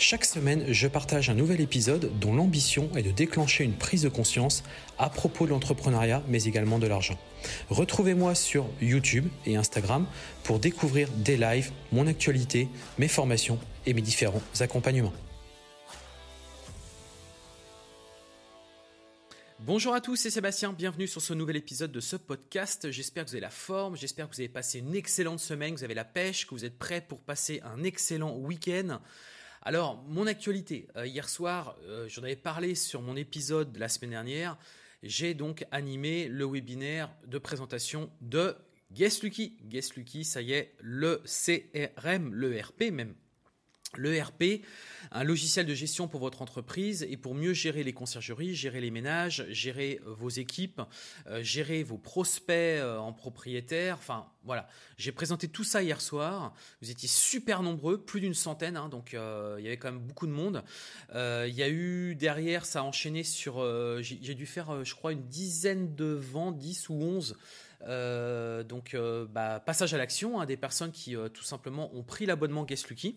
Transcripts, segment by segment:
Chaque semaine, je partage un nouvel épisode dont l'ambition est de déclencher une prise de conscience à propos de l'entrepreneuriat, mais également de l'argent. Retrouvez-moi sur YouTube et Instagram pour découvrir des lives, mon actualité, mes formations et mes différents accompagnements. Bonjour à tous, c'est Sébastien, bienvenue sur ce nouvel épisode de ce podcast. J'espère que vous avez la forme, j'espère que vous avez passé une excellente semaine, que vous avez la pêche, que vous êtes prêts pour passer un excellent week-end. Alors, mon actualité. Euh, hier soir, euh, j'en avais parlé sur mon épisode de la semaine dernière. J'ai donc animé le webinaire de présentation de Guest Lucky. Guest Lucky, ça y est, le CRM, le RP même L'ERP, un logiciel de gestion pour votre entreprise et pour mieux gérer les conciergeries, gérer les ménages, gérer euh, vos équipes, euh, gérer vos prospects euh, en propriétaire. Enfin, voilà. J'ai présenté tout ça hier soir. Vous étiez super nombreux, plus d'une centaine, hein, donc il y avait quand même beaucoup de monde. il y a eu derrière, ça a enchaîné sur. J'ai dû faire, je crois, une dizaine de ventes, 10 ou 11. donc, bah, passage à l'action, hein, des personnes qui tout simplement ont pris l'abonnement Guest Lucky.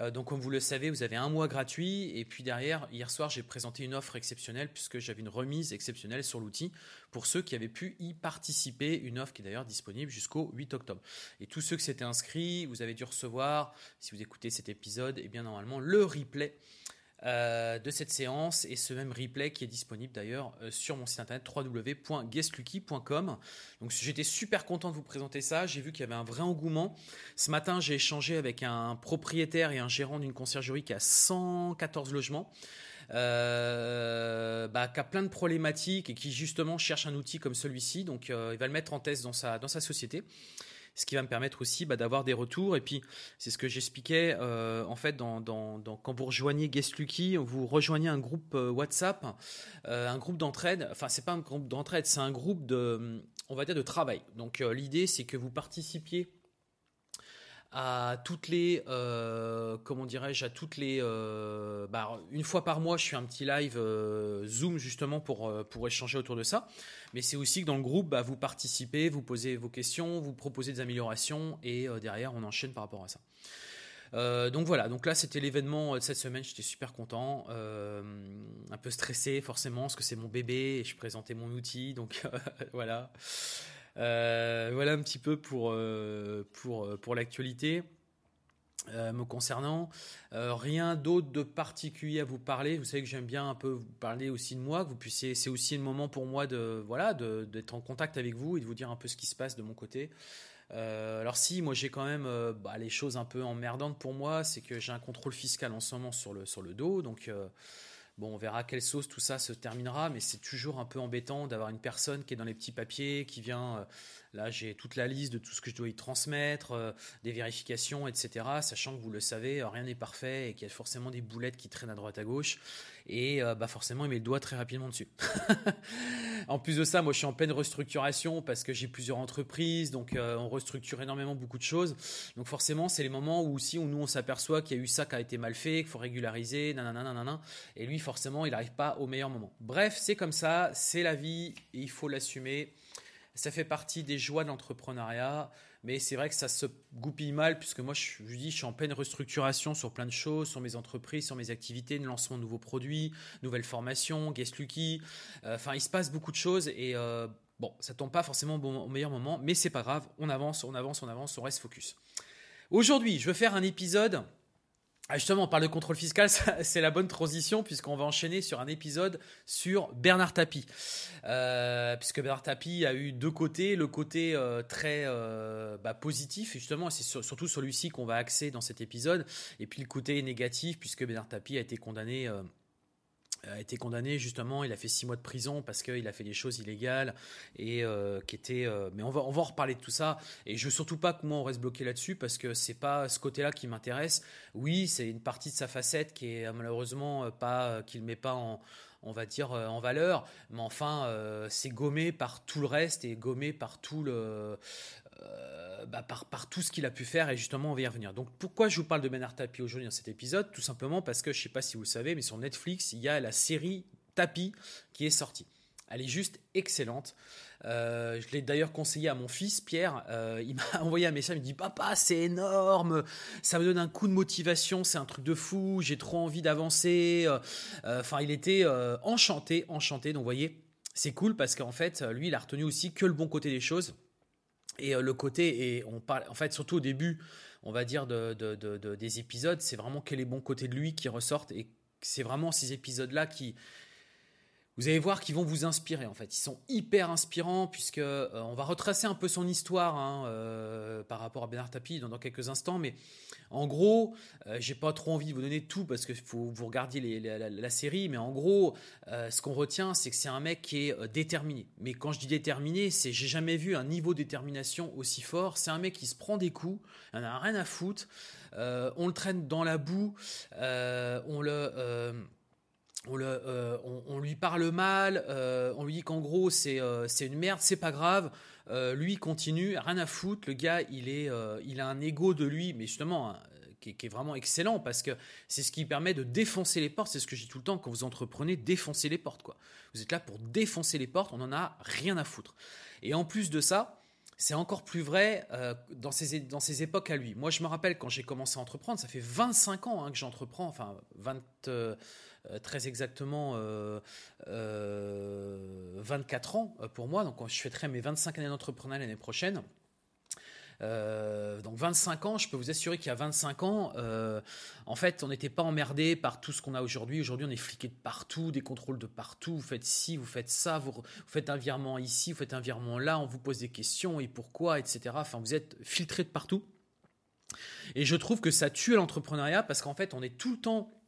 Euh, donc, comme vous le savez, vous avez un mois gratuit. Et puis derrière, hier soir, j'ai présenté une offre exceptionnelle puisque j'avais une remise exceptionnelle sur l'outil pour ceux qui avaient pu y participer. Une offre qui est d'ailleurs disponible jusqu'au 8 octobre. Et tous ceux qui s'étaient inscrits, vous avez dû recevoir, si vous écoutez cet épisode, et eh bien normalement le replay euh, de cette séance et ce même replay qui est disponible d'ailleurs euh, sur mon site internet www.guestlucky.com. Donc j'étais super content de vous présenter ça. J'ai vu qu'il y avait un vrai engouement. Ce matin, j'ai échangé avec un propriétaire et un gérant d'une conciergerie qui a 114 logements. Euh, bah, qui a plein de problématiques et qui justement cherche un outil comme celui-ci. Donc, il va le mettre en test dans sa, dans sa société ce qui va me permettre aussi bah, d'avoir des retours. Et puis, c'est ce que j'expliquais, euh, en fait, quand vous rejoignez Guest Lucky, vous rejoignez un groupe euh, WhatsApp, euh, un groupe d'entraide. Enfin, c'est pas un groupe d'entraide, c'est un groupe de, on va dire, de travail. Donc, l'idée, c'est que vous participiez à toutes les euh, comment dirais-je à toutes les euh, bah, une fois par mois je fais un petit live euh, zoom justement pour pour échanger autour de ça. Mais c'est aussi que dans le groupe bah, vous participez vous posez vos questions vous proposez des améliorations et derrière on enchaîne par rapport à ça. Donc voilà, donc là c'était l'événement de cette semaine, j'étais super content, un peu stressé forcément parce que c'est mon bébé et je présentais mon outil, donc voilà. Euh, voilà un petit peu pour, euh, pour, euh, pour l'actualité. me concernant. rien d'autre de particulier à vous parler. Vous savez que j'aime bien un peu vous parler aussi de moi, vous puissiez. C'est aussi le moment pour moi de voilà d'être en contact avec vous et de vous dire un peu ce qui se passe de mon côté. alors si, moi j'ai quand même bah, les choses un peu emmerdantes pour moi, c'est que j'ai un contrôle fiscal en ce moment sur le sur le dos, donc Bon, on verra quelle sauce tout ça se terminera, mais c'est toujours un peu embêtant d'avoir une personne qui est dans les petits papiers, qui vient. Euh, là, j'ai toute la liste de tout ce que je dois y transmettre, euh, des vérifications, etc. Sachant que vous le savez, rien n'est parfait et qu'il y a forcément des boulettes qui traînent à droite à gauche. Et euh, bah forcément, il met le doigt très rapidement dessus. en plus de ça, moi, je suis en pleine restructuration parce que j'ai plusieurs entreprises, donc on restructure énormément beaucoup de choses. Donc forcément, c'est les moments où aussi où nous on s'aperçoit qu'il y a eu ça qui a été mal fait, qu'il faut régulariser. Et lui, forcément, il n'arrive pas au meilleur moment. Bref, c'est comme ça, c'est la vie, il faut l'assumer. Ça fait partie des joies de l'entrepreneuriat, mais c'est vrai que ça se goupille mal, puisque moi, je, dis, je suis en pleine restructuration sur plein de choses, sur mes entreprises, sur mes activités, le lancement de nouveaux produits, nouvelles formations, Guest Lucky. Euh, enfin, il se passe beaucoup de choses et euh, bon, ça tombe pas forcément au meilleur moment, mais c'est pas grave, on avance, on avance, on avance, on reste focus. Aujourd'hui, je veux faire un épisode justement, on parle de contrôle fiscal, c'est la bonne transition puisqu'on va enchaîner sur un épisode sur Bernard Tapie. Euh, puisque Bernard Tapie a eu deux côtés, le côté euh, très euh, bah, positif, justement, c'est surtout celui-ci qu'on va axer dans cet épisode, et puis le côté négatif puisque Bernard Tapie a été condamné a été condamné justement, il a fait six mois de prison parce qu'il a fait des choses illégales et euh, qui étaient. Euh, mais on va on va en reparler de tout ça et je veux surtout pas que moi on reste bloqué là-dessus parce que c'est pas ce côté-là qui m'intéresse. Oui, c'est une partie de sa facette qui est malheureusement pas qu'il met pas en on va dire en valeur, mais enfin c'est gommé par tout le reste et gommé par tout le bah, par, tout ce qu'il a pu faire et justement on va y revenir. Donc pourquoi je vous parle de Bernard Tapie aujourd'hui dans cet épisode? Tout simplement parce que je ne sais pas si vous le savez, mais sur Netflix, il y a la série Tapie qui est sortie. Elle est juste excellente. Euh, je l'ai d'ailleurs conseillé à mon fils Pierre. Euh, il m'a envoyé un message. Il me dit Papa, c'est énorme. Ça me donne un coup de motivation. C'est un truc de fou. J'ai trop envie d'avancer. Euh, enfin, il était enchanté, enchanté. Donc, vous voyez, c'est cool parce qu'en fait, lui, il a retenu aussi que le bon côté des choses. Et le côté, et on parle, en fait, surtout au début, on va dire, de, des épisodes, c'est vraiment que les bons côtés de lui qui ressortent. Et c'est vraiment ces épisodes-là qui, vous allez voir qu'ils vont vous inspirer en fait. Ils sont hyper inspirants puisque euh, on va retracer un peu son histoire hein, euh, par rapport à Bernard Tapie dans, quelques instants. Mais en gros, euh, j'ai pas trop envie de vous donner tout parce que faut vous regardiez la, série. Mais en gros, ce qu'on retient, c'est que c'est un mec qui est déterminé. Mais quand je dis déterminé, c'est j'ai jamais vu un niveau de détermination aussi fort. C'est un mec qui se prend des coups, il en a rien à foutre. on le traîne dans la boue, on le euh, on, lui parle mal, euh, on lui dit qu'en gros c'est euh, une merde, c'est pas grave. lui continue, rien à foutre. Le gars, il a un ego de lui, mais justement hein, qui, est vraiment excellent parce que c'est ce qui permet de défoncer les portes. C'est ce que je dis tout le temps quand vous entreprenez, défoncer les portes quoi. Vous êtes là pour défoncer les portes, on en a rien à foutre. Et en plus de ça, c'est encore plus vrai dans, ces, dans ces époques à lui. Moi, je me rappelle quand j'ai commencé à entreprendre, ça fait 25 ans hein, que j'entreprends, enfin 20, euh, très exactement 24 euh, euh, ans pour moi. Donc je fêterai mes 25 années d'entrepreneuriat l'année prochaine. Donc 25 ans, je peux vous assurer qu'il y a 25 ans, en fait, on n'était pas emmerdé par tout ce qu'on a aujourd'hui. Aujourd'hui, on est fliqué de partout, des contrôles de partout. Vous faites ci, vous faites ça, vous, vous, faites un virement ici, vous faites un virement là, on vous pose des questions et pourquoi, etc. Enfin, vous êtes filtré de partout. Et je trouve que ça tue l'entrepreneuriat parce qu'en fait, on est tout le temps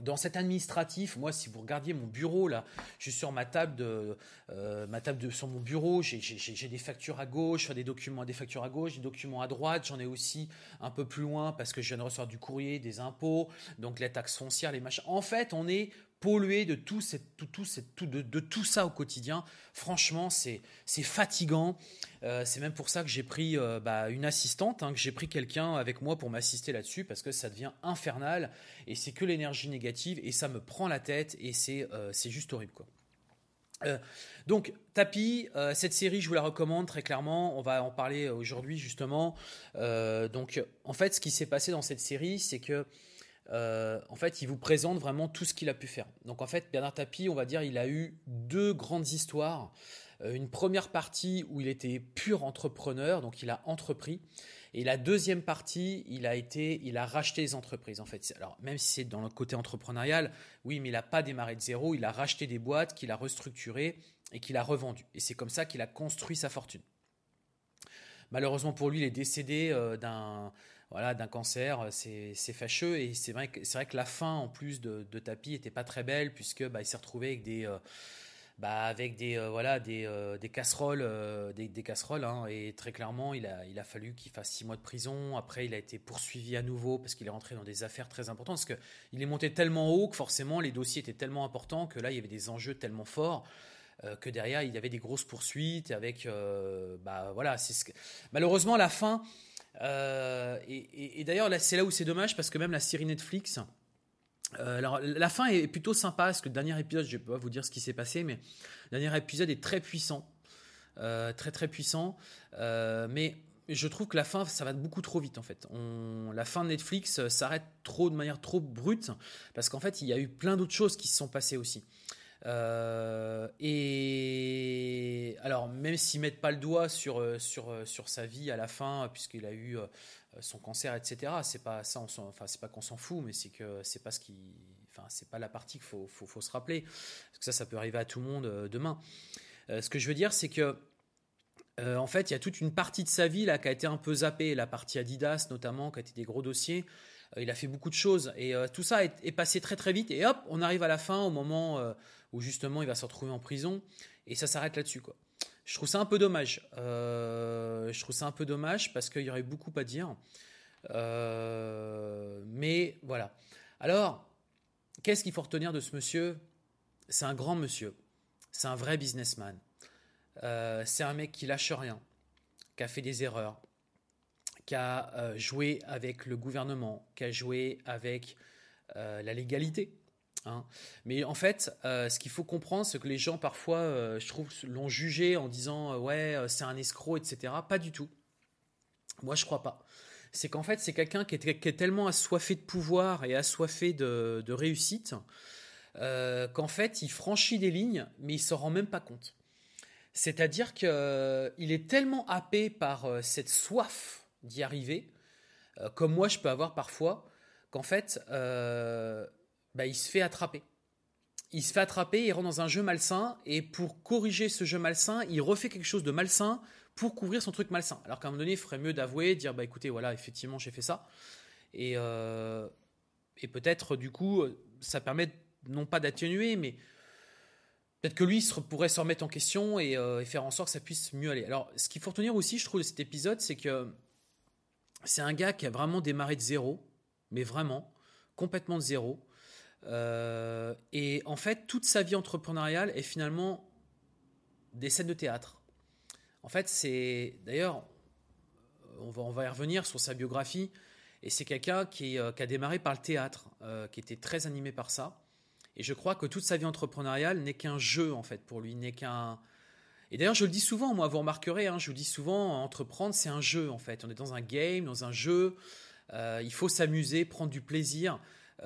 dans cet administratif, moi, si vous regardiez mon bureau là, je suis sur ma table de, euh, ma table de, sur mon bureau, j'ai des factures à gauche, des documents, des factures à gauche, des documents à droite. J'en ai aussi un peu plus loin parce que je viens de recevoir du courrier, des impôts, donc les taxes foncières, les machins. En fait, on est pollué de tout, tout, tout, de, tout ça au quotidien. Franchement, c'est fatigant. Euh, c'est même pour ça que j'ai pris euh, bah, une assistante, hein, que j'ai pris quelqu'un avec moi pour m'assister là-dessus, parce que ça devient infernal et c'est que l'énergie négative et ça me prend la tête et c'est euh, juste horrible. donc, Tapi, cette série, je vous la recommande très clairement. On va en parler aujourd'hui justement. donc, en fait, ce qui s'est passé dans cette série, c'est que euh, en fait, il vous présente vraiment tout ce qu'il a pu faire. Donc, en fait, Bernard Tapie, on va dire, il a eu deux grandes histoires. Euh, une première partie où il était pur entrepreneur, donc il a entrepris. Et la deuxième partie, il a été, il a racheté des entreprises en fait. Alors même si c'est dans le côté entrepreneurial, oui, mais il n'a pas démarré de zéro. Il a racheté des boîtes qu'il a restructurées et qu'il a revendues. Et c'est comme ça qu'il a construit sa fortune. Malheureusement pour lui, il est décédé euh, d'un voilà, d'un cancer, c'est fâcheux. Et c'est vrai, que, vrai que la fin en plus de, de Tapi était pas très belle puisque bah, il s'est retrouvé avec des euh, bah, avec des euh, voilà des, euh, des casseroles des, des, casseroles hein, et très clairement il a il a fallu qu'il fasse six mois de prison. Après il a été poursuivi à nouveau parce qu'il est rentré dans des affaires très importantes parce que il est monté tellement haut que forcément les dossiers étaient tellement importants que là il y avait des enjeux tellement forts que derrière il y avait des grosses poursuites avec bah voilà c'est ce malheureusement la fin euh, et, d'ailleurs, c'est là où c'est dommage parce que même la série Netflix, euh, alors, la fin est plutôt sympa parce que le dernier épisode, je ne vais pas vous dire ce qui s'est passé, mais le dernier épisode est très puissant. Euh, très très puissant. mais je trouve que la fin, ça va beaucoup trop vite en fait. La fin de Netflix s'arrête trop de manière trop brute parce qu'en fait, il y a eu plein d'autres choses qui se sont passées aussi. Et même s'ils mettent pas le doigt sur, euh, sur, euh, sur sa vie à la fin, puisqu'il a eu son cancer, etc. C'est pas ça, enfin c'est pas qu'on s'en fout, mais c'est que c'est pas ce qui, enfin c'est pas la partie qu'il faut, faut, faut, se rappeler, parce que ça, ça peut arriver à tout le monde demain. ce que je veux dire, c'est que en fait, il y a toute une partie de sa vie là qui a été un peu zappée, la partie Adidas notamment, qui a été des gros dossiers. il a fait beaucoup de choses et tout ça est, est, passé très très vite. Et hop, on arrive à la fin, au moment où justement il va se retrouver en prison et ça s'arrête là-dessus quoi. Je trouve ça un peu dommage. Euh, je trouve ça un peu dommage parce qu'il y aurait beaucoup à dire. Euh, mais voilà. Alors, qu'est-ce qu'il faut retenir de ce monsieur? C'est un grand monsieur. C'est un vrai businessman. Euh, c'est un mec qui lâche rien, qui a fait des erreurs, qui a joué avec le gouvernement, qui a joué avec la légalité. Hein. Mais en fait, ce qu'il faut comprendre, c'est que les gens parfois, je trouve, l'ont jugé en disant ouais, c'est un escroc, etc. Pas du tout. Moi, je crois pas c'est qu'en fait, c'est quelqu'un qui, est, tellement assoiffé de pouvoir et assoiffé de, réussite euh, qu'en fait, il franchit des lignes, mais il s'en rend même pas compte. C'est-à-dire qu'il euh, est tellement happé par euh, cette soif d'y arriver, comme moi je peux avoir parfois, qu'en fait, bah, il se fait attraper. Il se fait attraper, il rentre dans un jeu malsain, et pour corriger ce jeu malsain, il refait quelque chose de malsain pour couvrir son truc malsain. Alors qu'à un moment donné, il ferait mieux d'avouer, dire bah écoutez, voilà, effectivement, j'ai fait ça. Et, euh, et peut-être, du coup, ça permet non pas d'atténuer, mais peut-être que lui pourrait se remettre en question euh, et, faire en sorte que ça puisse mieux aller. Alors, ce qu'il faut retenir aussi, je trouve, de cet épisode, c'est que c'est un gars qui a vraiment démarré de zéro, mais vraiment, complètement de zéro. Euh, et en fait, toute sa vie entrepreneuriale est finalement des scènes de théâtre. En fait, c'est d'ailleurs, on va, y revenir sur sa biographie, et c'est quelqu'un qui, euh, a démarré par le théâtre, euh, qui était très animé par ça. Et je crois que toute sa vie entrepreneuriale n'est qu'un jeu, en fait, pour lui, n'est qu'un. Et d'ailleurs, je le dis souvent, moi, vous remarquerez, hein, je vous dis souvent, entreprendre, c'est un jeu, en fait. On est dans un game, dans un jeu. Il faut s'amuser, prendre du plaisir.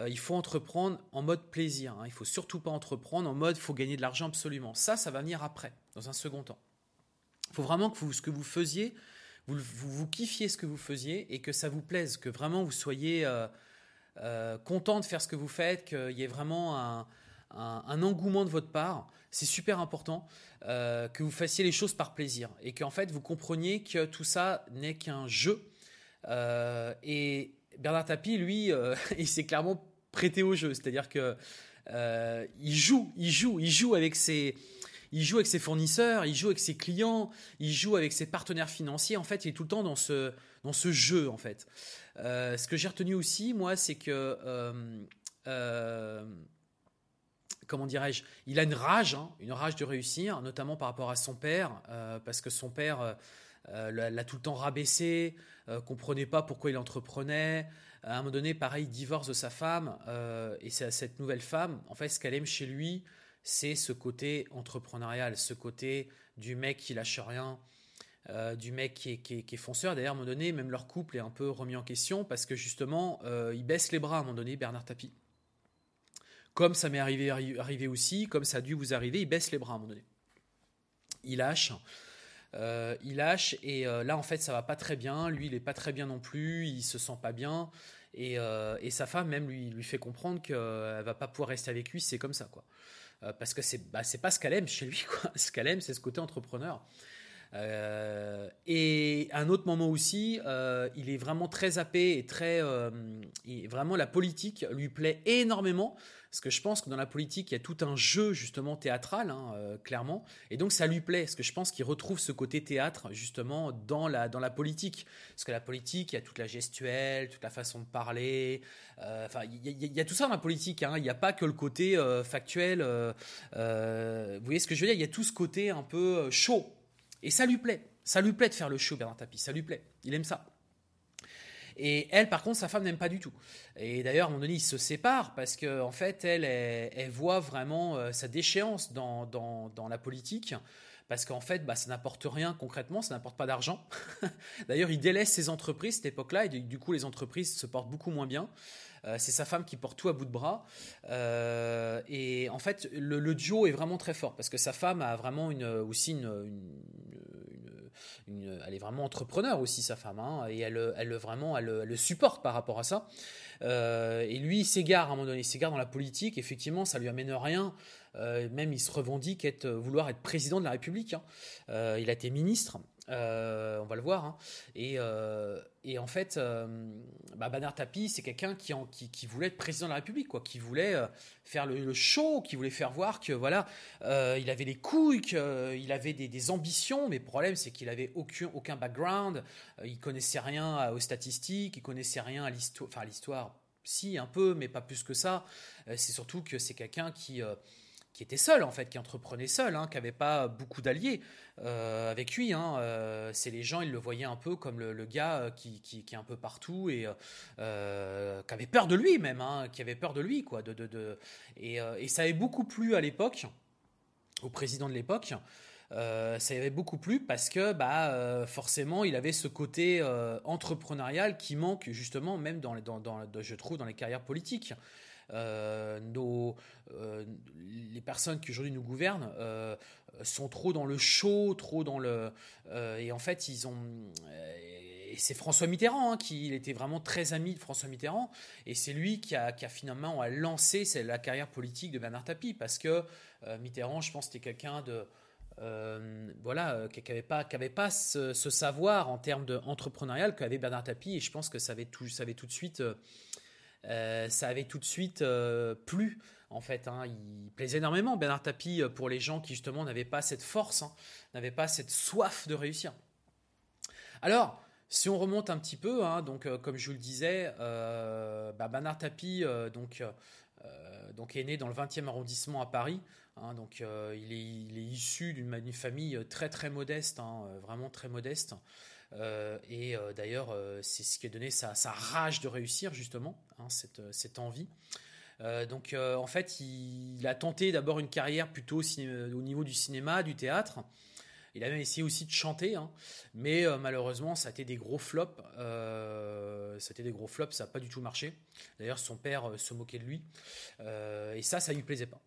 Il faut entreprendre en mode plaisir. Hein. Il faut surtout pas entreprendre en mode, faut gagner de l'argent absolument. Ça, ça va venir après, dans un second temps. Il faut vraiment que vous, ce que vous faisiez, vous, vous, kiffiez ce que vous faisiez et que ça vous plaise, que vraiment vous soyez euh, euh, content de faire ce que vous faites, qu'il y ait vraiment un, engouement de votre part. C'est super important euh, que vous fassiez les choses par plaisir et qu'en fait vous compreniez que tout ça n'est qu'un jeu. et Bernard Tapie, lui, il s'est clairement prêté au jeu, c'est-à-dire que il joue, il joue, il joue avec ses il joue avec ses fournisseurs, il joue avec ses clients, il joue avec ses partenaires financiers. En fait, il est tout le temps dans ce, dans ce jeu, en fait. Euh, ce que j'ai retenu aussi, moi, c'est que... Euh, euh, comment dirais-je Il a une rage, hein, une rage de réussir, notamment par rapport à son père, parce que son père l'a tout le temps rabaissé, comprenait pas pourquoi il entreprenait. À un moment donné, pareil, il divorce de sa femme, et c'est cette nouvelle femme, en fait, ce qu'elle aime chez lui, c'est ce côté entrepreneurial, ce côté du mec qui lâche rien, euh, du mec qui est, fonceur. D'ailleurs, à un moment donné, même leur couple est un peu remis en question parce que justement, euh, il baisse les bras à un moment donné, Bernard Tapie. Comme ça m'est arrivé, arrivé aussi, comme ça a dû vous arriver, il baisse les bras à un moment donné. Il lâche. Euh, il lâche et là en fait ça va pas très bien. Lui il est pas très bien non plus. Il se sent pas bien et, sa femme même lui lui fait comprendre qu'elle va pas pouvoir rester avec lui. C'est comme ça quoi. Euh, parce que c'est bah, pas ce qu'elle aime chez lui. Quoi. Ce qu'elle aime, c'est ce côté entrepreneur. Euh, et un autre moment aussi, euh, il est vraiment très happé et très, vraiment la politique lui plaît énormément parce que je pense que dans la politique, il y a tout un jeu justement théâtral, hein, euh, clairement. Et donc ça lui plaît, parce que je pense qu'il retrouve ce côté théâtre justement dans la, dans la politique. Parce que la politique, il y a toute la gestuelle, toute la façon de parler. Euh, enfin, il, y, a tout ça dans la politique. Hein. Il n'y a pas que le côté euh, factuel. vous voyez ce que je veux dire? Il y a tout ce côté un peu chaud. Et ça lui plaît. Ça lui plaît de faire le show, Bernard Tapie. Ça lui plaît. Il aime ça. Et elle, par contre, sa femme n'aime pas du tout. Et d'ailleurs, à un moment donné, ils se séparent parce qu'en en fait, elle, elle, voit vraiment euh, sa déchéance dans, la politique parce qu'en fait, bah, ça n'apporte rien concrètement, ça n'apporte pas d'argent. D'ailleurs, il délaisse ses entreprises cette époque-là, et du coup, les entreprises se portent beaucoup moins bien. Euh, c'est sa femme qui porte tout à bout de bras. Euh, et en fait, le, duo est vraiment très fort, parce que sa femme a vraiment une, aussi une elle est vraiment entrepreneur aussi sa femme, hein, et elle, elle vraiment, elle, le supporte par rapport à ça. Euh, et lui, il s'égare à un moment donné, il s'égare dans la politique. Effectivement, ça lui amène rien. Même il se revendique être, vouloir être président de la République. Hein. Il a été ministre. Euh, on va le voir. Hein. Euh, et, en fait, euh, bah, c'est quelqu'un qui, voulait être président de la République, quoi, qui voulait faire le, show, qui voulait faire voir que voilà, il avait les couilles, qu'il avait des, ambitions. Mais le problème, c'est qu'il avait aucun, background. il connaissait rien aux statistiques, il connaissait rien à l'histoire. Enfin, l'histoire, si un peu, mais pas plus que ça. c'est surtout que c'est quelqu'un qui qui était seul en fait, qui entreprenait seul, hein, qui n'avait pas beaucoup d'alliés euh, avec lui. Hein, euh, c'est les gens, ils le voyaient un peu comme le, gars euh, qui, est un peu partout et qui avait peur de lui même, hein, qui avait peur de lui quoi. De, de, et, ça avait beaucoup plu à l'époque, au président de l'époque. ça avait beaucoup plu parce que bah forcément il avait ce côté entrepreneurial qui manque justement même dans, dans, dans, je trouve dans les carrières politiques. Nos, personnes qui aujourd'hui nous gouvernent euh, sont trop dans le show, trop dans le. et en fait, ils ont. et c'est François Mitterrand hein, qui était vraiment très ami de François Mitterrand et c'est lui qui a, finalement lancé la carrière politique de Bernard Tapie parce que Mitterrand, je pense, c'était quelqu'un de voilà, qui n'avait pas, qui avait pas ce, savoir en termes d'entrepreneurial qu'avait Bernard Tapie, et je pense que ça avait tout, ça avait tout de suite euh, ça avait tout de suite euh, plu. En fait, hein. il plaisait énormément Bernard Tapie euh, pour les gens qui justement n'avaient pas cette force, hein, n'avaient pas cette soif de réussir. Alors, si on remonte un petit peu, hein, donc comme je vous le disais, bah, Bernard Tapie est né dans le 20e arrondissement à Paris. donc il est, issu d'une famille très très modeste, vraiment très modeste. Euh, et euh, d'ailleurs, euh, c'est ce qui a donné sa, rage de réussir, justement, cette, envie. Donc, en fait, il, a tenté d'abord une carrière plutôt au, niveau du cinéma, du théâtre. Il a même essayé aussi de chanter, hein. mais malheureusement, ça a été des gros flops. ça a été des gros flops, ça n'a pas du tout marché. D'ailleurs, son père se moquait de lui. et ça, ça lui plaisait pas.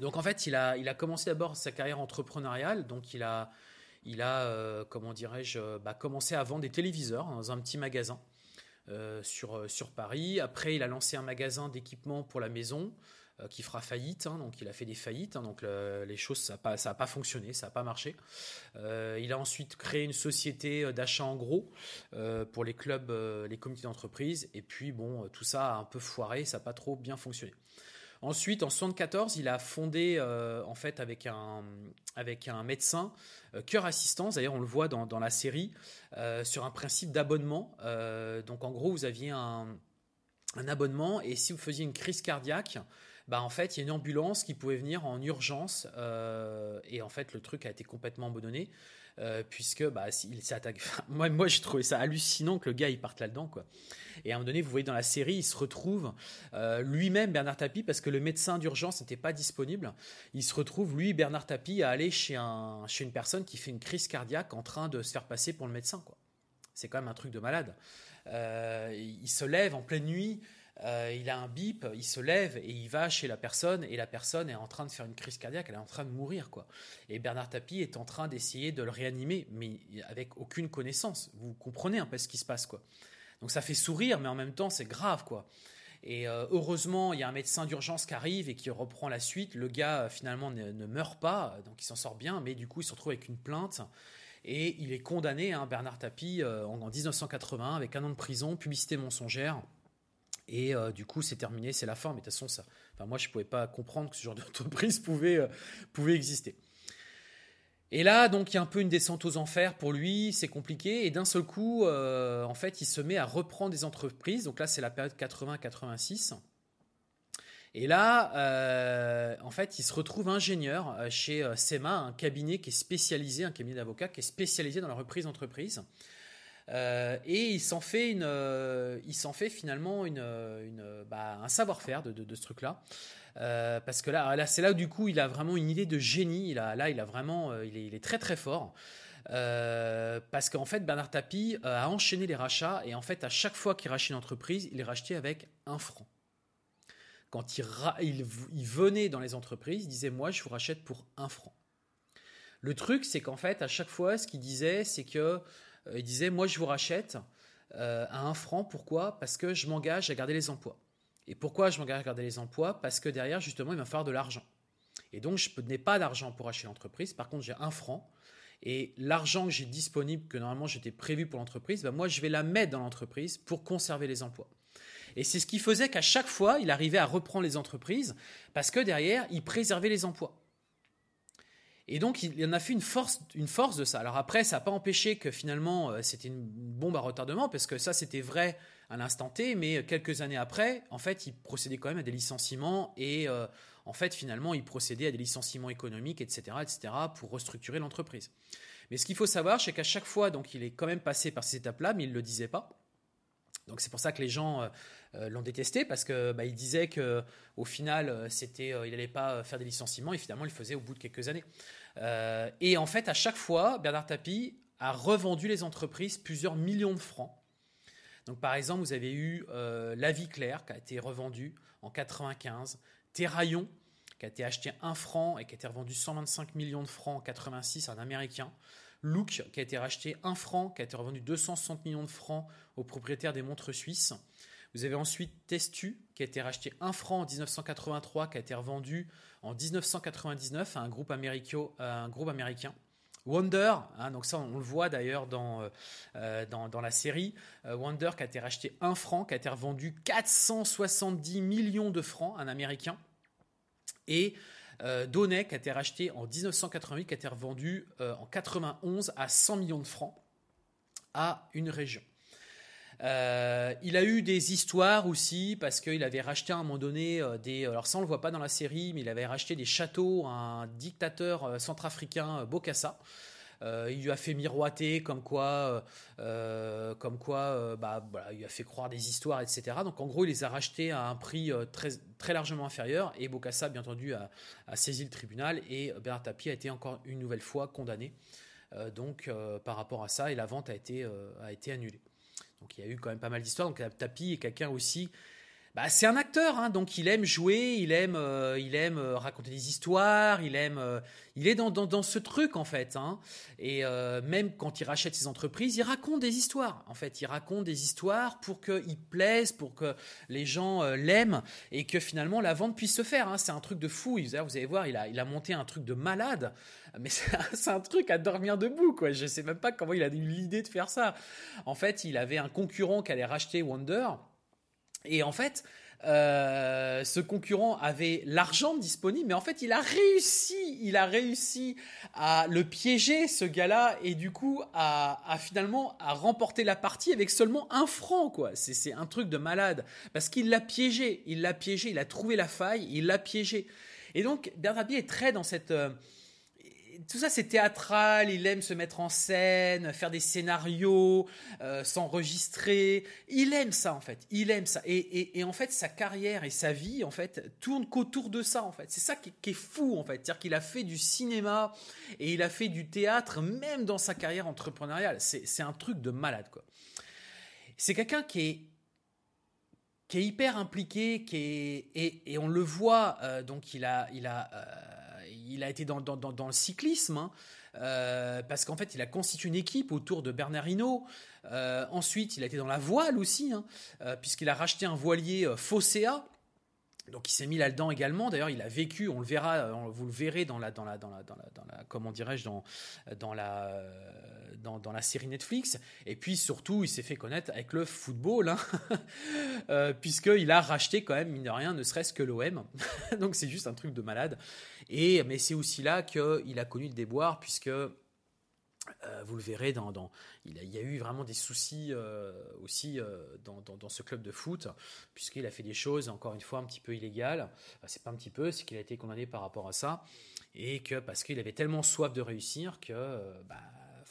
Donc, en fait, il a, commencé d'abord sa carrière entrepreneuriale. Donc, il a, il a, euh, comment dirais-je, euh, bah, commencé à vendre des téléviseurs dans un petit magasin euh, sur, sur Paris. Après, il a lancé un magasin d'équipement pour la maison qui fera faillite. Hein, donc, il a fait des faillites. Hein, donc, les choses, ça n'a pas, pas, fonctionné, ça n'a pas marché. il a ensuite créé une société d'achat en gros pour les clubs, les comités d'entreprise. Et puis, bon, tout ça a un peu foiré, ça n'a pas trop bien fonctionné. Ensuite, en 74, il a fondé, euh, en fait, avec un, médecin, euh, Cœur Assistance, d'ailleurs on le voit dans, la série, euh, sur un principe d'abonnement. donc en gros, vous aviez un, un, abonnement et si vous faisiez une crise cardiaque, bah en fait, il y a une ambulance qui pouvait venir en urgence et en fait, le truc a été complètement abandonné. Euh, puisque bah, il s'attaque. moi, moi j'ai trouvé ça hallucinant que le gars il parte là-dedans. Quoi. Et à un moment donné, vous voyez dans la série, il se retrouve euh, lui-même, Bernard Tapie, parce que le médecin d'urgence n'était pas disponible. Il se retrouve, lui, Bernard Tapie, à aller chez, un, chez une personne qui fait une crise cardiaque en train de se faire passer pour le médecin. Quoi. C'est quand même un truc de malade. Euh, il se lève en pleine nuit. Euh, il a un bip, il se lève et il va chez la personne et la personne est en train de faire une crise cardiaque, elle est en train de mourir quoi. Et Bernard Tapie est en train d'essayer de le réanimer, mais avec aucune connaissance. Vous comprenez un peu ce qui se passe quoi. Donc ça fait sourire, mais en même temps c'est grave quoi. Et euh, heureusement, il y a un médecin d'urgence qui arrive et qui reprend la suite. Le gars finalement ne, meurt pas, donc il s'en sort bien, mais du coup il se retrouve avec une plainte. Et il est condamné, hein, Bernard Tapie, euh, en, en 1980 avec un an de prison, publicité mensongère. Et euh, du coup, c'est terminé, c'est la fin. Mais de toute façon, ça, enfin, moi, je ne pouvais pas comprendre que ce genre d'entreprise pouvait, euh, pouvait exister. Et là, donc, il y a un peu une descente aux enfers pour lui, c'est compliqué. Et d'un seul coup, euh, en fait, il se met à reprendre des entreprises. Donc là, c'est la période 80-86. Et là, en fait, il se retrouve ingénieur chez SEMA, un cabinet qui est spécialisé, un cabinet d'avocats qui est spécialisé dans la reprise d'entreprise. Euh, et il s'en fait, une, euh, il s'en fait finalement une, une bah, un savoir-faire de, ce truc-là. Euh, parce que là, là c'est là où du coup il a vraiment une idée de génie. Il a, là, il a vraiment, il est, très très fort. parce qu'en fait, Bernard Tapie a enchaîné les rachats et en fait, à chaque fois qu'il rachetait une entreprise, il les rachetait avec un franc. Quand il, il, venait dans les entreprises, il disait Moi, je vous rachète pour un franc. Le truc, c'est qu'en fait, à chaque fois, ce qu'il disait, c'est que euh, il disait, moi je vous rachète euh, à un franc. Pourquoi? Parce que je m'engage à garder les emplois. Et pourquoi je m'engage à garder les emplois? Parce que derrière, justement, il va falloir de l'argent. Et donc, je n'ai pas d'argent pour acheter l'entreprise. Par contre, j'ai un franc. Et l'argent que j'ai disponible, que normalement j'étais prévu pour l'entreprise, ben moi, je vais la mettre dans l'entreprise pour conserver les emplois. Et c'est ce qui faisait qu'à chaque fois, il arrivait à reprendre les entreprises parce que derrière, il préservait les emplois. Et donc, il en a fait une force, de ça. Alors après, ça n'a pas empêché que finalement, euh, c'était une bombe à retardement, parce que ça, c'était vrai à l'instant T, mais quelques années après, en fait, il procédait quand même à des licenciements et euh, en fait, finalement, il procédait à des licenciements économiques, etc., etc., pour restructurer l'entreprise. Mais ce qu'il faut savoir, c'est qu'à chaque fois, donc, il est quand même passé par ces étapes-là, mais il ne le disait pas. Donc c'est pour ça que les gens euh, l'ont détesté parce que bah, il disait que au final, c'était, il n'allait pas faire des licenciements et finalement, il le faisait au bout de quelques années. Et en fait, à chaque fois, Bernard Tapie a revendu les entreprises plusieurs millions de francs. Donc par exemple, vous avez eu La Vie Claire qui a été revendu en 95, Terraillon qui a été acheté 1 franc et qui a été revendu 125 millions de francs en 86 à un Américain. Look, qui a été racheté 1 franc, qui a été revendu 260 millions de francs au propriétaire des montres suisses. Vous avez ensuite Testu, qui a été racheté 1 franc en 1983, qui a été revendu en 1999 à un groupe, américain. Wonder, hein, donc ça on le voit d'ailleurs dans, euh, dans, la série, euh, Wonder qui a été racheté 1 franc, qui a été revendu 470 millions de francs, un américain. Et euh, qui a été racheté en 1988, qui a été revendu euh, en 91 à 100 millions de francs à une région. Euh, il a eu des histoires aussi parce qu'il avait racheté à un moment donné des. Alors ça on le voit pas dans la série, mais il avait racheté des châteaux à un dictateur centrafricain Bokassa. Euh, il lui a fait miroiter comme quoi, euh, euh, comme quoi bah, il a fait croire des histoires, etc. Donc en gros, il les a rachetés à un prix très, très largement inférieur et Bokassa, bien entendu, a, saisi le tribunal et Bernard Tapie a été encore une nouvelle fois condamné. donc par rapport à ça, et la vente a été, a été annulée. Donc il y a eu quand même pas mal d'histoires. Donc Tapie est quelqu'un aussi bah, c'est un acteur, hein, donc il aime jouer, il aime, euh, il aime euh, raconter des histoires, il aime, euh, il est dans, dans, ce truc en fait. Hein. et même quand il rachète ses entreprises, il raconte des histoires. En fait, il raconte des histoires pour qu'il plaise, pour que les gens l'aiment et que finalement la vente puisse se faire. Hein. C'est un truc de fou. Vous allez voir, il a, il a monté un truc de malade, mais c'est un truc à dormir debout. Quoi. Je sais même pas comment il a eu l'idée de faire ça. En fait, il avait un concurrent qui allait racheter Wonder et en fait, euh, ce concurrent avait l'argent disponible, mais en fait, il a réussi, il a réussi à le piéger, ce gars-là, et du coup, à, finalement à remporter la partie avec seulement un franc, quoi. C'est un truc de malade, parce qu'il l'a piégé, il l'a piégé, il a trouvé la faille, il l'a piégé. Et donc, Bernard est très dans cette euh, tout ça, c'est théâtral. Il aime se mettre en scène, faire des scénarios, euh, s'enregistrer. Il aime ça, en fait. Il aime ça. Et, en fait, sa carrière et sa vie, en fait, tournent qu'autour de ça, en fait. C'est ça qui, est fou, en fait. C'est-à-dire qu'il a fait du cinéma et il a fait du théâtre, même dans sa carrière entrepreneuriale. C'est un truc de malade, quoi. C'est quelqu'un qui est hyper impliqué, qui est, et, on le voit, euh, donc il a, il a euh, il a été dans, le cyclisme, hein, euh, parce qu'en fait, il a constitué une équipe autour de Bernard Hinault. Euh, ensuite, il a été dans la voile aussi, hein, euh, puisqu'il a racheté un voilier Fossea. Donc il s'est mis là-dedans également. D'ailleurs, il a vécu, on le verra, vous le verrez dans la, dans la, dans la, dans la, comment dirais-je, dans, dans la, dans, la série Netflix. Et puis surtout, il s'est fait connaître avec le football, hein, euh, puisqu'il a racheté quand même, mine de rien, ne serait-ce que l'OM. Donc c'est juste un truc de malade. Et, mais c'est aussi là qu'il a connu le déboire, puisque euh, vous le verrez, dans, il, y a eu vraiment des soucis euh, aussi dans, dans, ce club de foot, puisqu'il a fait des choses, encore une fois, un petit peu illégales. c'est pas un petit peu, c'est qu'il a été condamné par rapport à ça, et que parce qu'il avait tellement soif de réussir que bah,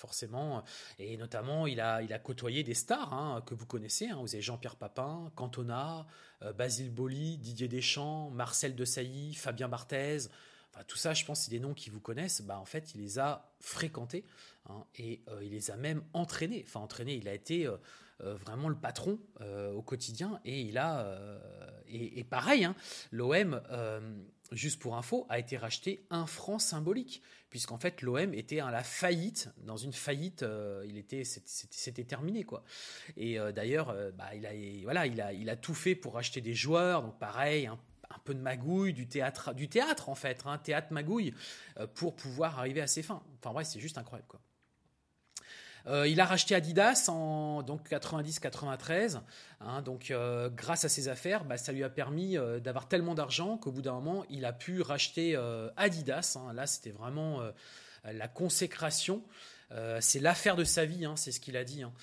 forcément. Et notamment, il a, il a côtoyé des stars hein, que vous connaissez. Hein. Vous avez Jean-Pierre Papin, Cantona, euh, Basile Boli, Didier Deschamps, Marcel Desailly, Fabien Barthez. Tout ça, je pense, c'est des noms qui vous connaissent. Bah, en fait, il les a fréquentés hein, et euh, il les a même entraînés. Enfin, entraînés, il a été euh, vraiment le patron au quotidien et il a. Et, pareil, l'OM juste pour info, a été racheté un franc symbolique, puisqu'en fait l'OM était à la faillite, dans une faillite, euh, il était, c'était terminé quoi. Et euh, d'ailleurs, euh, bah, il a, voilà, il a, il a tout fait pour acheter des joueurs, donc pareil, un, peu de magouille, du théâtre, du théâtre en fait, un hein, théâtre magouille, pour pouvoir arriver à ses fins. Enfin bref, c'est juste incroyable quoi. Euh, il a racheté Adidas en donc 90-93. Hein, donc euh, grâce à ses affaires, bah, ça lui a permis euh, d'avoir tellement d'argent qu'au bout d'un moment, il a pu racheter Adidas. Hein. Là, c'était vraiment la consécration. c'est l'affaire de sa vie, hein, c'est ce qu'il a dit. Hein.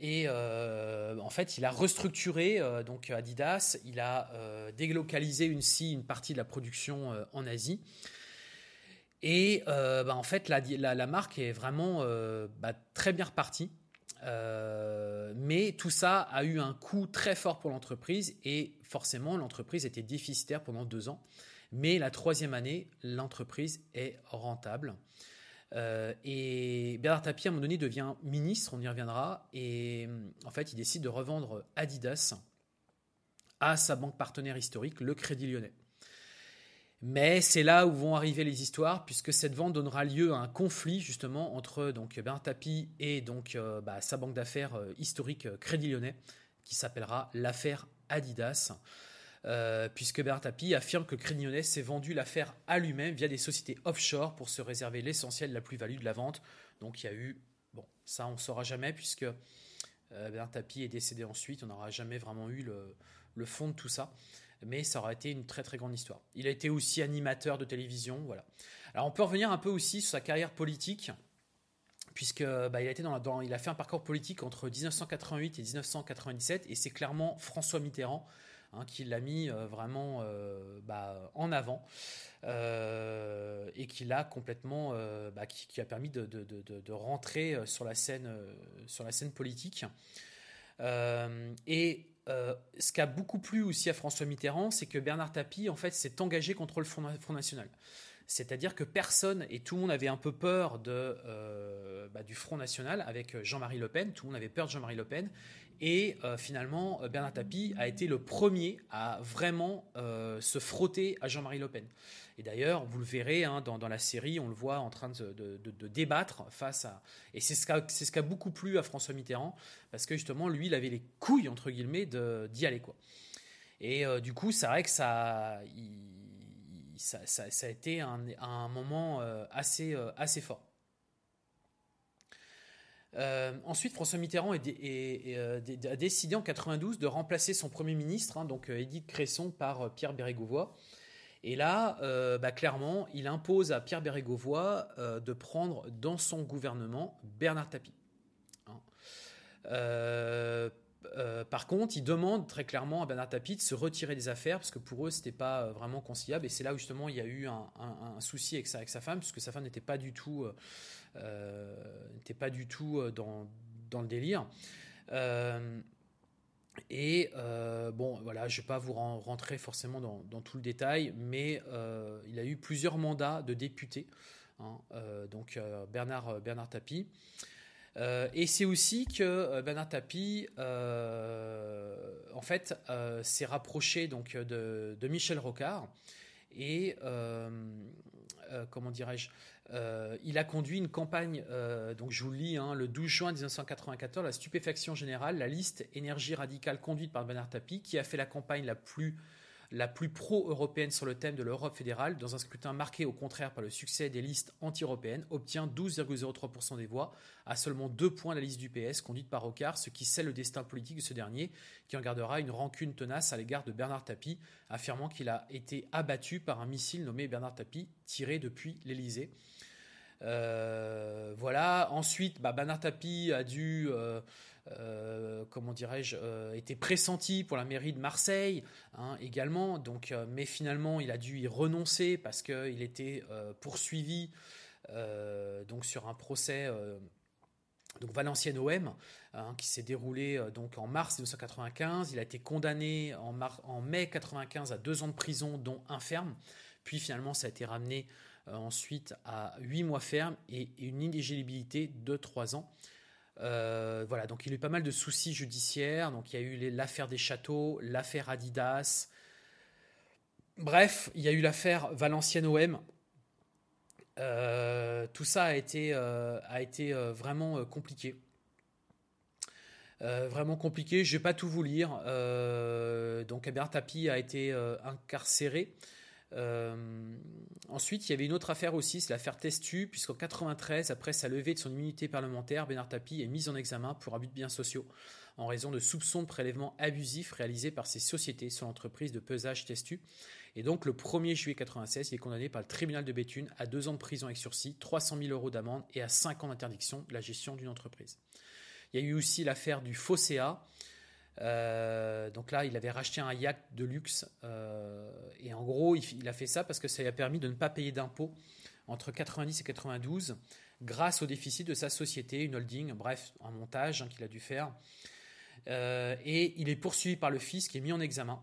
et en fait, il a restructuré donc Adidas, il a délocalisé une, partie de la production en Asie. Et bah, en fait, la, marque est vraiment bah, très bien repartie. Euh, mais tout ça a eu un coût très fort pour l'entreprise et forcément l'entreprise était déficitaire pendant deux ans. Mais la troisième année, l'entreprise est rentable. Euh, et Bernard Tapie, à un moment donné, devient ministre, on y reviendra, et en fait, il décide de revendre Adidas à sa banque partenaire historique, le Crédit Lyonnais. Mais c'est là où vont arriver les histoires, puisque cette vente donnera lieu à un conflit justement entre donc Bernard Tapie et donc euh, bah, sa banque d'affaires euh, historique Crédit Lyonnais, qui s'appellera l'affaire Adidas, puisque Bernard Tapie affirme que Lyonnais s'est vendu l'affaire à lui-même via des sociétés offshore pour se réserver l'essentiel de la plus-value de la vente. Donc il y a eu, bon, ça on ne saura jamais, puisque Bernard Tapie est décédé ensuite, on n'aura jamais vraiment eu le, fond de tout ça mais ça aurait été une très très grande histoire. Il a été aussi animateur de télévision, voilà. Alors on peut revenir un peu aussi sur sa carrière politique, puisque bah, il, a été dans, il a fait un parcours politique entre 1988 et 1997, et c'est clairement François Mitterrand hein, qui l'a mis euh, vraiment euh, bah, en avant. Euh, et qui l'a complètement, bah, qui, a permis de, rentrer sur la scène, sur la scène politique. et ce qui a beaucoup plu aussi à François Mitterrand, c'est que Bernard Tapie, en fait, s'est engagé contre le Front, National. C'est-à-dire que personne et tout le monde avait un peu peur de, bah, du Front National avec Jean-Marie Le Pen. Tout le monde avait peur de Jean-Marie Le Pen. Et euh, finalement, Bernard Tapie a été le premier à vraiment se frotter à Jean-Marie Le Pen. Et d'ailleurs, vous le verrez hein, dans, la série, on le voit en train de, débattre face à. Et c'est ce qui beaucoup plu à François Mitterrand, parce que justement, lui, il avait les couilles, entre guillemets, d'y aller. Quoi. Et euh, du coup, c'est vrai que ça, a été un, moment euh, euh, assez fort. Ensuite, François Mitterrand est, a décidé en 92 de remplacer son Premier ministre, hein, donc Édith Cresson, par Pierre Bérégovoy. Et là, euh, bah, clairement, il impose à Pierre Bérégovoy euh, de prendre dans son gouvernement Bernard Tapie. Hein. Euh, par contre, il demande très clairement à Bernard Tapie de se retirer des affaires parce que pour eux, ce n'était pas vraiment conciliable. Et c'est là où justement il y a eu un, souci avec sa, femme, puisque sa femme n'était pas du tout, n'était pas du tout dans, dans le délire. Et euh, bon, voilà, je ne vais pas vous rentrer forcément dans, tout le détail, mais euh, il a eu plusieurs mandats de député, hein, euh, donc Bernard, Bernard Tapie. Et c'est aussi que Bernard Tapie, en fait, s'est rapproché donc de, Michel Rocard. Et comment dirais-je euh, il a conduit une campagne, euh, donc je vous le lis, hein, le 12 juin 1994, la stupéfaction générale, la liste énergie radicale conduite par Bernard Tapie, qui a fait la campagne la plus, la plus pro-européenne sur le thème de l'Europe fédérale, dans un scrutin marqué au contraire par le succès des listes anti-européennes, obtient 12,03% des voix, à seulement deux points de la liste du PS, conduite par Rocard, ce qui scelle le destin politique de ce dernier, qui en gardera une rancune tenace à l'égard de Bernard Tapie, affirmant qu'il a été abattu par un missile nommé Bernard Tapie, tiré depuis l'Elysée. Euh, voilà. Ensuite, bah, Bernard Tapie a dû, euh, euh, comment dirais-je, était pressenti pour la mairie de Marseille hein, également. Donc, mais finalement, il a dû y renoncer parce qu'il était poursuivi donc sur un procès. donc Valenciennes OM, hein, qui s'est déroulé donc en mars 1995. Il a été condamné en, en mai 1995 à deux ans de prison, dont un ferme. Puis finalement, ça a été ramené euh, ensuite à 8 mois ferme et une inéligibilité de 3 ans. Euh, voilà, donc il y a eu pas mal de soucis judiciaires. Donc il y a eu l'affaire des châteaux, l'affaire Adidas. Bref, il y a eu l'affaire Valenciennes OM. Euh, tout ça a été, été vraiment compliqué. vraiment compliqué. Je ne vais pas tout vous lire. donc Tapie a été incarcéré. Euh, ensuite, il y avait une autre affaire aussi, c'est l'affaire Testu, puisqu'en 93, après sa levée de son immunité parlementaire, Bernard Tapie est mis en examen pour abus de biens sociaux en raison de soupçons de prélèvements abusifs réalisés par ses sociétés sur l'entreprise de pesage Testu. Et donc, le 1er juillet 96, il est condamné par le tribunal de Béthune à deux ans de prison avec sursis, 300 000 euros d'amende et à 5 ans d'interdiction de la gestion d'une entreprise. Il y a eu aussi l'affaire du Fosséa. Euh, donc là, il avait racheté un yacht de luxe. Euh, en gros, il, a fait ça parce que ça lui a permis de ne pas payer d'impôts entre 90 et 92 grâce au déficit de sa société, une holding, bref, un montage hein, qu'il a dû faire. Euh, et il est poursuivi par le fisc qui est mis en examen.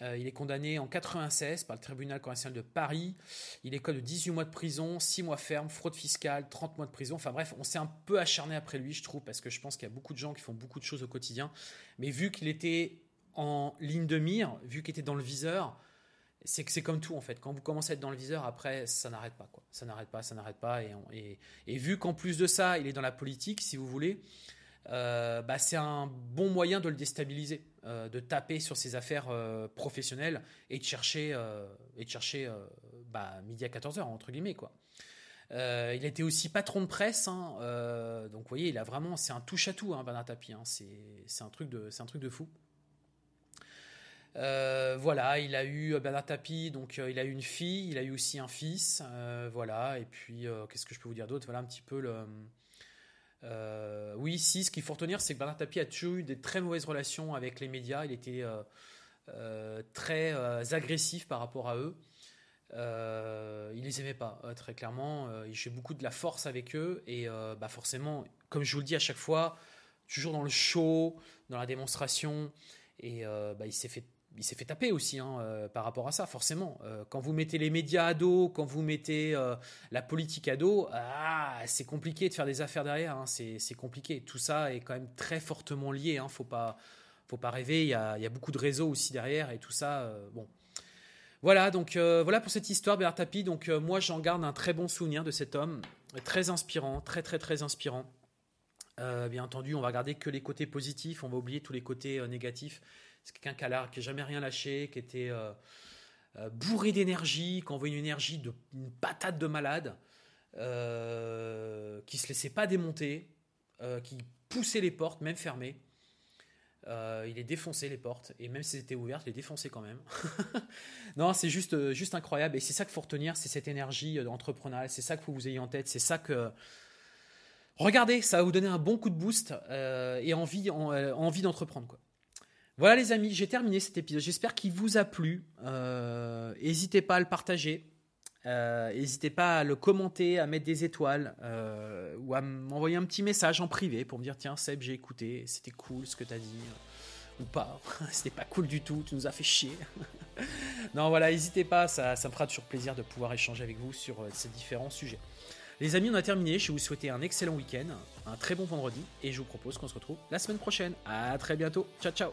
Euh, il est condamné en 96 par le tribunal correctionnel de Paris. Il est de 18 mois de prison, 6 mois ferme, fraude fiscale, 30 mois de prison. Enfin bref, on s'est un peu acharné après lui, je trouve, parce que je pense qu'il y a beaucoup de gens qui font beaucoup de choses au quotidien. Mais vu qu'il était en ligne de mire, vu qu'il était dans le viseur, c'est que c'est comme tout en fait. Quand vous commencez à être dans le viseur, après, ça n'arrête pas. Quoi. Ça n'arrête pas, ça n'arrête pas. Et, vu qu'en plus de ça, il est dans la politique, si vous voulez, euh, bah, c'est un bon moyen de le déstabiliser, euh, de taper sur ses affaires euh, professionnelles et de chercher, et de chercher bah, midi à 14h, entre guillemets. Quoi. il été aussi patron de presse, hein, donc vous voyez, il a vraiment, c'est un touche-à-tout, hein, Bernard Tapie, hein, c'est, un truc de, c'est un truc de fou. Voilà, il a eu Bernard Tapie, donc il a eu une fille, il a eu aussi un fils, voilà. Et puis qu'est-ce que je peux vous dire d'autre? Voilà un petit peu le, euh, oui, si, ce qu'il faut retenir, c'est que Bernard Tapie a toujours eu des très mauvaises relations avec les médias. Il était euh, euh, très agressif par rapport à eux. il les aimait pas, très clairement. il jouait beaucoup de la force avec eux. Et bah forcément, comme je vous le dis à chaque fois, toujours dans le show, dans la démonstration. Et bah, il s'est fait il s'est fait taper aussi hein, euh, par rapport à ça, forcément. Euh, quand vous mettez les médias à dos, quand vous mettez euh, la politique à dos, ah, c'est compliqué de faire des affaires derrière. Hein, c'est compliqué. Tout ça est quand même très fortement lié. Hein, faut pas, faut pas rêver. Il y a, y a, beaucoup de réseaux aussi derrière et tout ça. bon, voilà. Donc voilà pour cette histoire, Bernard Tapie. Donc moi, j'en garde un très bon souvenir de cet homme, très inspirant, très très très inspirant. bien entendu, on va garder que les côtés positifs. On va oublier tous les côtés négatifs. C'est quelqu'un qui qui jamais rien lâché, qui était euh, euh, bourré d'énergie, qui envoyait une énergie de une patate de malade, euh, qui se laissait pas démonter, qui poussait les portes, même fermées. il est défoncé les portes et même si c'était ouvertes, il est défoncé quand même. non, c'est juste, incroyable et c'est ça qu'il faut retenir, c'est cette énergie entrepreneuriale, c'est ça que vous ayez en tête, c'est ça que regardez, ça va vous donner un bon coup de boost et envie, envie d'entreprendre quoi. Voilà les amis, j'ai terminé cet épisode. J'espère qu'il vous a plu. Euh, n'hésitez pas à le partager. Euh, n'hésitez pas à le commenter, à mettre des étoiles euh, ou à m'envoyer un petit message en privé pour me dire tiens Seb j'ai écouté, c'était cool ce que tu as dit ou pas, c'était pas cool du tout, tu nous as fait chier. non voilà, n'hésitez pas, ça, ça me fera toujours plaisir de pouvoir échanger avec vous sur ces différents sujets. Les amis, on a terminé. Je vous souhaiter un excellent week-end, un très bon vendredi, et je vous propose qu'on se retrouve la semaine prochaine. À très bientôt. Ciao, ciao.